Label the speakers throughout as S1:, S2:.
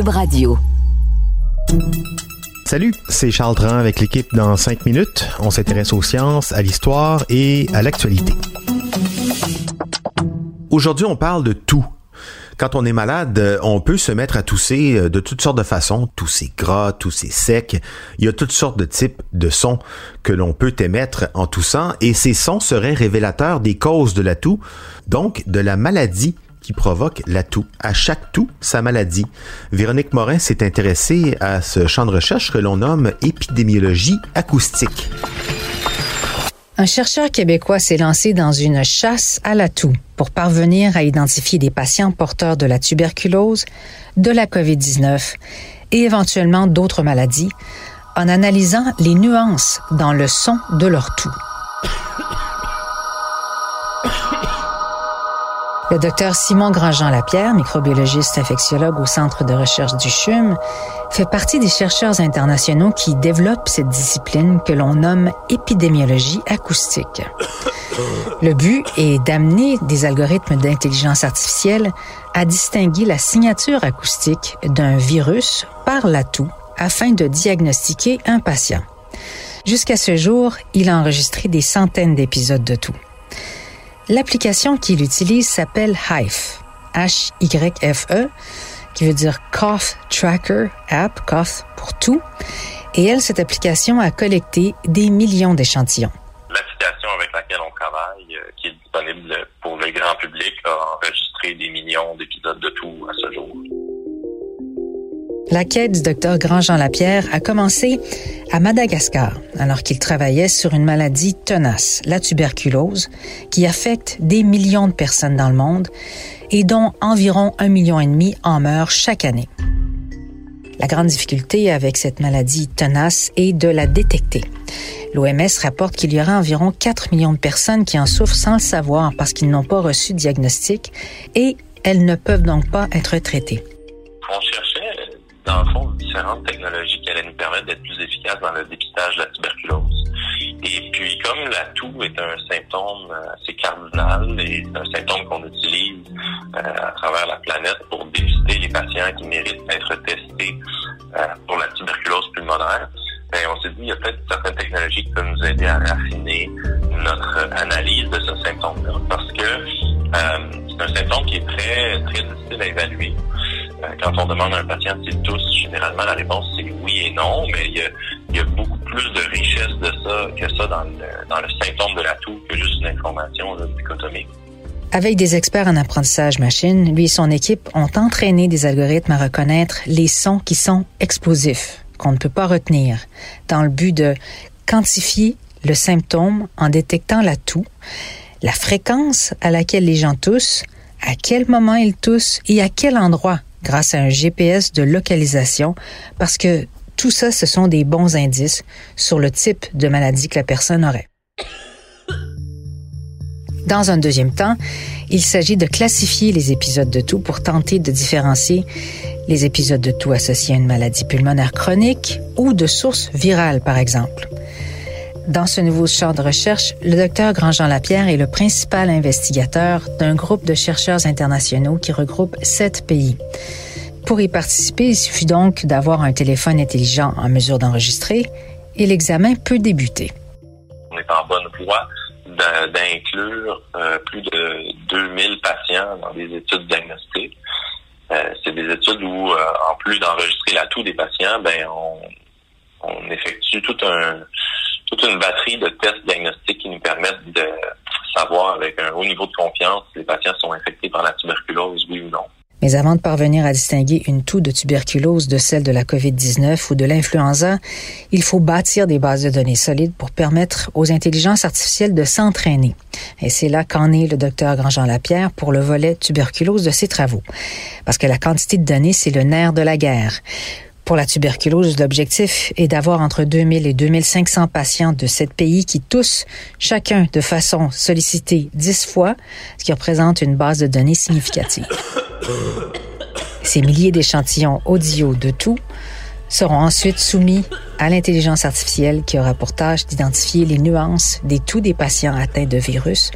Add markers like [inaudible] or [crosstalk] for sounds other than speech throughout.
S1: Radio.
S2: Salut, c'est Charles Tran avec l'équipe dans 5 minutes. On s'intéresse aux sciences, à l'histoire et à l'actualité. Aujourd'hui, on parle de tout quand on est malade, euh, on peut se mettre à tousser euh, de toutes sortes de façons, tousser gras, tousser sec. Il y a toutes sortes de types de sons que l'on peut émettre en toussant et ces sons seraient révélateurs des causes de la toux, donc de la maladie qui provoque la toux. À chaque toux, sa maladie. Véronique Morin s'est intéressée à ce champ de recherche que l'on nomme épidémiologie acoustique.
S3: Un chercheur québécois s'est lancé dans une chasse à la toux pour parvenir à identifier des patients porteurs de la tuberculose, de la COVID-19 et éventuellement d'autres maladies en analysant les nuances dans le son de leur toux. Le docteur Simon Grandjean-Lapierre, microbiologiste infectiologue au Centre de recherche du CHUM, fait partie des chercheurs internationaux qui développent cette discipline que l'on nomme épidémiologie acoustique. Le but est d'amener des algorithmes d'intelligence artificielle à distinguer la signature acoustique d'un virus par la toux afin de diagnostiquer un patient. Jusqu'à ce jour, il a enregistré des centaines d'épisodes de toux. L'application qu'il utilise s'appelle Hife, H-Y-F-E, qui veut dire Cough Tracker App, Cough pour tout. Et elle, cette application a collecté des millions d'échantillons.
S4: L'application avec laquelle on travaille, euh, qui est disponible pour le grand public, a enregistré des millions d'épisodes de tout à ce jour.
S3: La quête du docteur Grandjean Lapierre a commencé à Madagascar, alors qu'il travaillait sur une maladie tenace, la tuberculose, qui affecte des millions de personnes dans le monde et dont environ un million et demi en meurent chaque année. La grande difficulté avec cette maladie tenace est de la détecter. L'OMS rapporte qu'il y aura environ 4 millions de personnes qui en souffrent sans le savoir parce qu'ils n'ont pas reçu de diagnostic et elles ne peuvent donc pas être traitées
S4: dans le fond, différentes technologies qui allaient nous permettre d'être plus efficaces dans le dépistage de la tuberculose. Et puis, comme la toux est un symptôme euh, assez cardinal et c'est un symptôme qu'on utilise euh, à travers la planète pour dépister les patients qui méritent d'être testés euh, pour la tuberculose pulmonaire, ben, on s'est dit, il y a peut-être certaines technologies qui peuvent nous aider à raffiner notre analyse de ce symptôme-là. Parce que c'est un symptôme qui est très, très difficile à évaluer. Euh, quand on demande à un patient s'il tousse, généralement la réponse c'est oui et non, mais il y a, beaucoup plus de richesse de ça que ça dans le, symptôme de la toux que juste une information dichotomique.
S3: Avec des experts en apprentissage machine, lui et son équipe ont entraîné des algorithmes à reconnaître les sons qui sont explosifs, qu'on ne peut pas retenir, dans le but de quantifier le symptôme en détectant la toux, la fréquence à laquelle les gens toussent, à quel moment ils toussent et à quel endroit grâce à un GPS de localisation parce que tout ça, ce sont des bons indices sur le type de maladie que la personne aurait. Dans un deuxième temps, il s'agit de classifier les épisodes de toux pour tenter de différencier les épisodes de toux associés à une maladie pulmonaire chronique ou de source virale, par exemple. Dans ce nouveau champ de recherche, le docteur Grandjean Lapierre est le principal investigateur d'un groupe de chercheurs internationaux qui regroupe sept pays. Pour y participer, il suffit donc d'avoir un téléphone intelligent en mesure d'enregistrer et l'examen peut débuter.
S4: On est en bonne voie d'inclure euh, plus de 2000 patients dans des études diagnostiques. Euh, c'est des études où, euh, en plus d'enregistrer la toux des patients, ben on effectue tout un une batterie de tests diagnostiques qui nous permettent de savoir avec un haut niveau de confiance si les patients sont infectés par la tuberculose, oui ou non.
S3: Mais avant de parvenir à distinguer une toux de tuberculose de celle de la COVID-19 ou de l'influenza, il faut bâtir des bases de données solides pour permettre aux intelligences artificielles de s'entraîner. Et c'est là qu'en est le docteur Grandjean Lapierre pour le volet tuberculose de ses travaux. Parce que la quantité de données, c'est le nerf de la guerre. Pour la tuberculose, l'objectif est d'avoir entre 2000 et 2500 patients de sept pays qui tous, chacun de façon sollicitée dix fois, ce qui représente une base de données significative. [coughs] Ces milliers d'échantillons audio de tout seront ensuite soumis à l'intelligence artificielle qui aura pour tâche d'identifier les nuances des tous des patients atteints de virus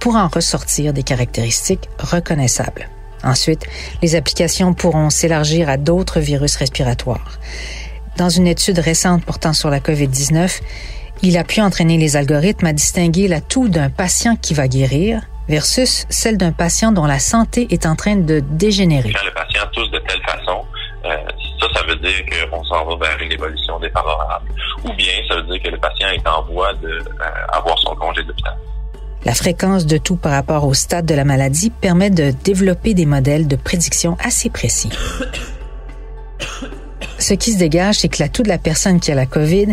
S3: pour en ressortir des caractéristiques reconnaissables. Ensuite, les applications pourront s'élargir à d'autres virus respiratoires. Dans une étude récente portant sur la COVID-19, il a pu entraîner les algorithmes à distinguer la toux d'un patient qui va guérir versus celle d'un patient dont la santé est en train de dégénérer.
S4: Quand le patient tousse de telle façon, euh, ça, ça veut dire qu'on s'en va vers une évolution défavorable. Ou bien, ça veut dire que le patient est en voie d'avoir euh, son congé d'hôpital.
S3: La fréquence de tout par rapport au stade de la maladie permet de développer des modèles de prédiction assez précis. Ce qui se dégage, c'est que la toux de la personne qui a la COVID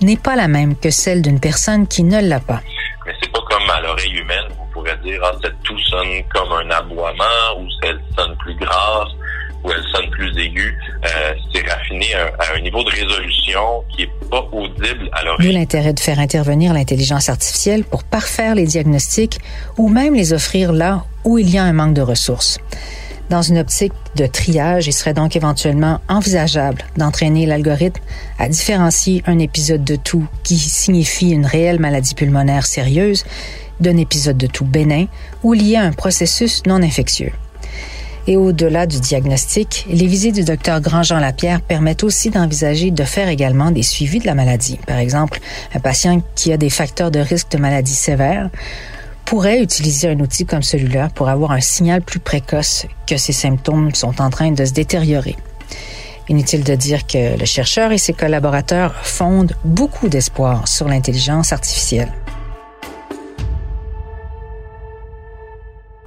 S3: n'est pas la même que celle d'une personne qui ne l'a pas.
S4: Mais c'est pas comme à l'oreille humaine, vous pourrez dire, ah, cette toux sonne comme un aboiement ou celle sonne plus grasse où elle sonne plus aiguë, euh, c'est raffiné à, un niveau de résolution qui est pas audible à l'oreille.
S3: D'où l'intérêt de faire intervenir l'intelligence artificielle pour parfaire les diagnostics ou même les offrir là où il y a un manque de ressources. Dans une optique de triage, il serait donc éventuellement envisageable d'entraîner l'algorithme à différencier un épisode de tout qui signifie une réelle maladie pulmonaire sérieuse d'un épisode de tout bénin ou lié à un processus non infectieux. Et au-delà du diagnostic, les visites du docteur Grandjean Lapierre permettent aussi d'envisager de faire également des suivis de la maladie. Par exemple, un patient qui a des facteurs de risque de maladie sévère pourrait utiliser un outil comme celui-là pour avoir un signal plus précoce que ses symptômes sont en train de se détériorer. Inutile de dire que le chercheur et ses collaborateurs fondent beaucoup d'espoir sur l'intelligence artificielle.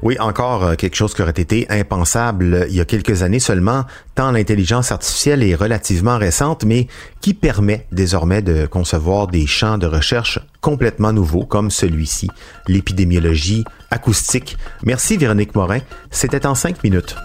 S2: Oui, encore euh, quelque chose qui aurait été impensable euh, il y a quelques années seulement, tant l'intelligence artificielle est relativement récente, mais qui permet désormais de concevoir des champs de recherche complètement nouveaux comme celui-ci, l'épidémiologie acoustique. Merci Véronique Morin, c'était en cinq minutes.